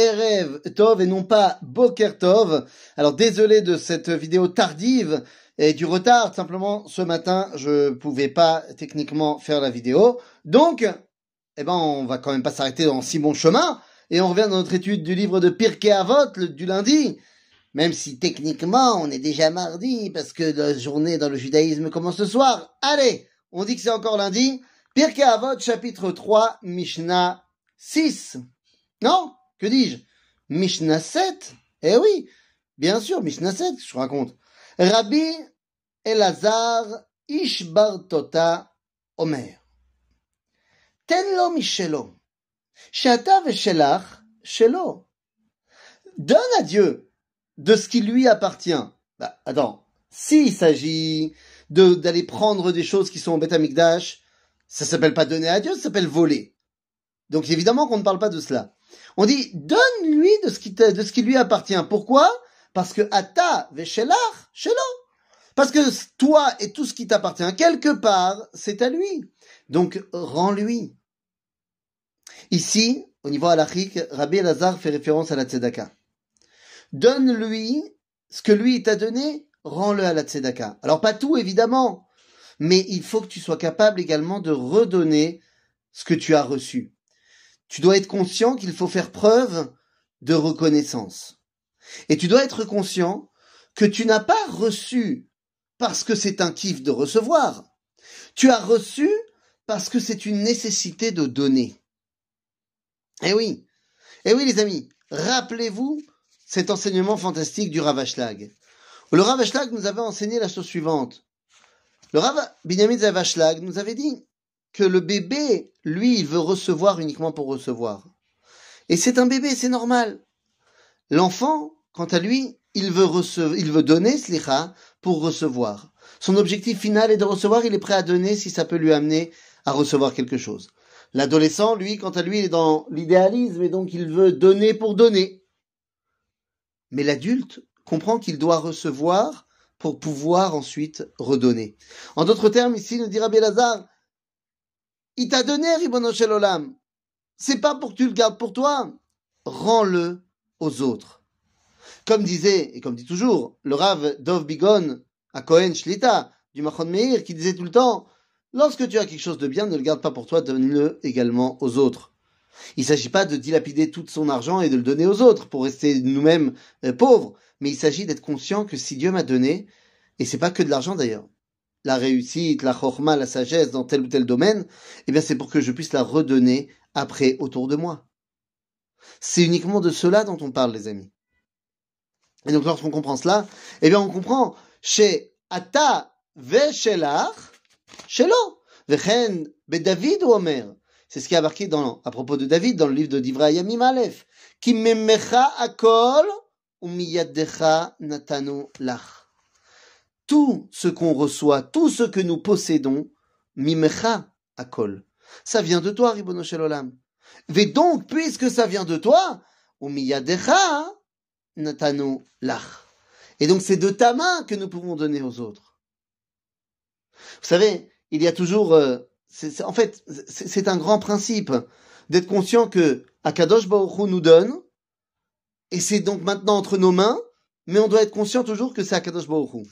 Erev Tov et non pas Boker Tov. Alors désolé de cette vidéo tardive et du retard. Simplement, ce matin, je pouvais pas techniquement faire la vidéo. Donc, eh ben, on va quand même pas s'arrêter dans si bon chemin. Et on revient dans notre étude du livre de Pirkei Avot du lundi. Même si techniquement, on est déjà mardi parce que la journée dans le judaïsme commence ce soir. Allez, on dit que c'est encore lundi. Pirkei Avot, chapitre 3, Mishnah 6. Non? Que dis-je? Mishnah 7? Eh oui, bien sûr, Mishnah 7, je raconte. Rabbi Elazar Ishbar Tota Omer. Ten lo mishelo. Shata veshelach shelo. Donne à Dieu de ce qui lui appartient. Bah, attends. S'il s'agit d'aller prendre des choses qui sont au Beth Amikdash, ça s'appelle pas donner à Dieu, ça s'appelle voler. Donc évidemment qu'on ne parle pas de cela. On dit, donne-lui de ce qui, de ce qui lui appartient. Pourquoi? Parce que ata veshelach shelo. Parce que toi et tout ce qui t'appartient, quelque part, c'est à lui. Donc, rends-lui. Ici, au niveau halachique, Rabbi Elazar fait référence à la tzedaka. Donne-lui ce que lui t'a donné, rends-le à la tzedaka. Alors, pas tout, évidemment, mais il faut que tu sois capable également de redonner ce que tu as reçu. Tu dois être conscient qu'il faut faire preuve de reconnaissance. Et tu dois être conscient que tu n'as pas reçu parce que c'est un kiff de recevoir. Tu as reçu parce que c'est une nécessité de donner. Eh oui, eh oui les amis, rappelez-vous cet enseignement fantastique du Ravashlag. Le Ravashlag nous avait enseigné la chose suivante. Le Rav Binyamin Zavashlag nous avait dit que le bébé, lui, il veut recevoir uniquement pour recevoir. Et c'est un bébé, c'est normal. L'enfant, quant à lui, il veut recevoir, il veut donner slicha pour recevoir. Son objectif final est de recevoir, il est prêt à donner si ça peut lui amener à recevoir quelque chose. L'adolescent, lui, quant à lui, il est dans l'idéalisme et donc il veut donner pour donner. Mais l'adulte comprend qu'il doit recevoir pour pouvoir ensuite redonner. En d'autres termes, ici, nous dira Belazar, il t'a donné, Ribono Shel Olam. C'est pas pour que tu le gardes pour toi. Rends-le aux autres. Comme disait, et comme dit toujours, le Rav Dov Bigon à Cohen Shlita du Machon Meir, qui disait tout le temps, lorsque tu as quelque chose de bien, ne le garde pas pour toi, donne-le également aux autres. Il ne s'agit pas de dilapider tout son argent et de le donner aux autres pour rester nous-mêmes euh, pauvres, mais il s'agit d'être conscient que si Dieu m'a donné, et c'est pas que de l'argent d'ailleurs, la réussite, la chorma, la sagesse dans tel ou tel domaine, eh bien c'est pour que je puisse la redonner après autour de moi. C'est uniquement de cela dont on parle, les amis. Et donc lorsqu'on comprend cela, eh bien on comprend chez Ata veshelach shelo vechen bedavid ou Omer. C'est ce qui est marqué dans, à propos de David dans le livre de Divrei Yamim Aleph. Ki memecha akol umiyadecha natanu lach. Tout ce qu'on reçoit, tout ce que nous possédons, mimecha akol. Ça vient de toi, Ribono Olam. Et donc, puisque ça vient de toi, umiyadecha natanu lach. Et donc, c'est de ta main que nous pouvons donner aux autres. Vous savez, il y a toujours, euh, en fait, c'est un grand principe d'être conscient que Akadosh Baruch nous donne, et c'est donc maintenant entre nos mains, mais on doit être conscient toujours que c'est Akadosh Baruch.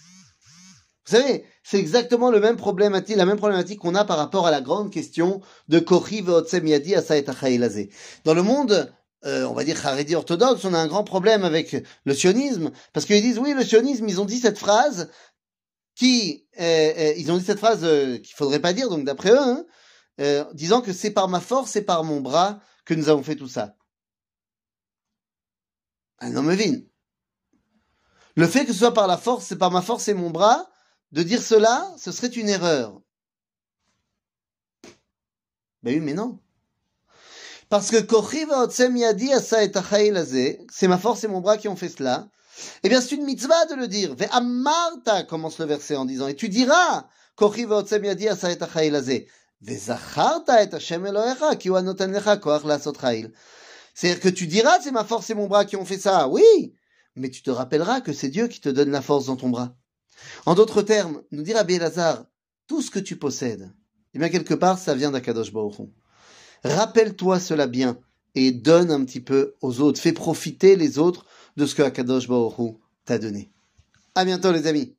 Vous savez, c'est exactement le même la même problématique qu'on a par rapport à la grande question de Kochi ve'otsem yadi asa et achaïlazé. Dans le monde, euh, on va dire Haredi orthodoxe, on a un grand problème avec le sionisme, parce qu'ils disent, oui, le sionisme, ils ont dit cette phrase qui, euh, euh, ils ont dit cette phrase qu'il faudrait pas dire, donc d'après eux, hein, disant que c'est par ma force et par mon bras que nous avons fait tout ça. Ah non, Mevin. Le fait que ce soit par la force, c'est par ma force et mon bras, de dire cela, ce serait une erreur. Ben oui, mais non. Parce que ve'otsem yadi asa c'est ma force et mon bras qui ont fait cela. Eh bien, c'est une mitzvah de le dire. Ve'amarta, commence le verset en disant, et tu diras, Kochi ve'otsem yadi asa et achaïl. Ve'zacharta et Hashem Elohecha, ki hu anoten lecha koach chayil. C'est-à-dire que tu diras, c'est ma force et mon bras qui ont fait ça. Oui. Mais tu te rappelleras que c'est Dieu qui te donne la force dans ton bras. En d'autres termes, nous dire à Béelazar, tout ce que tu possèdes, eh bien, quelque part, ça vient d'Akadosh Baruch. Rappelle-toi cela bien. et donne un petit peu aux autres. Fais profiter les autres de ce que Akadosh Baruch t'a donné. À bientôt les amis.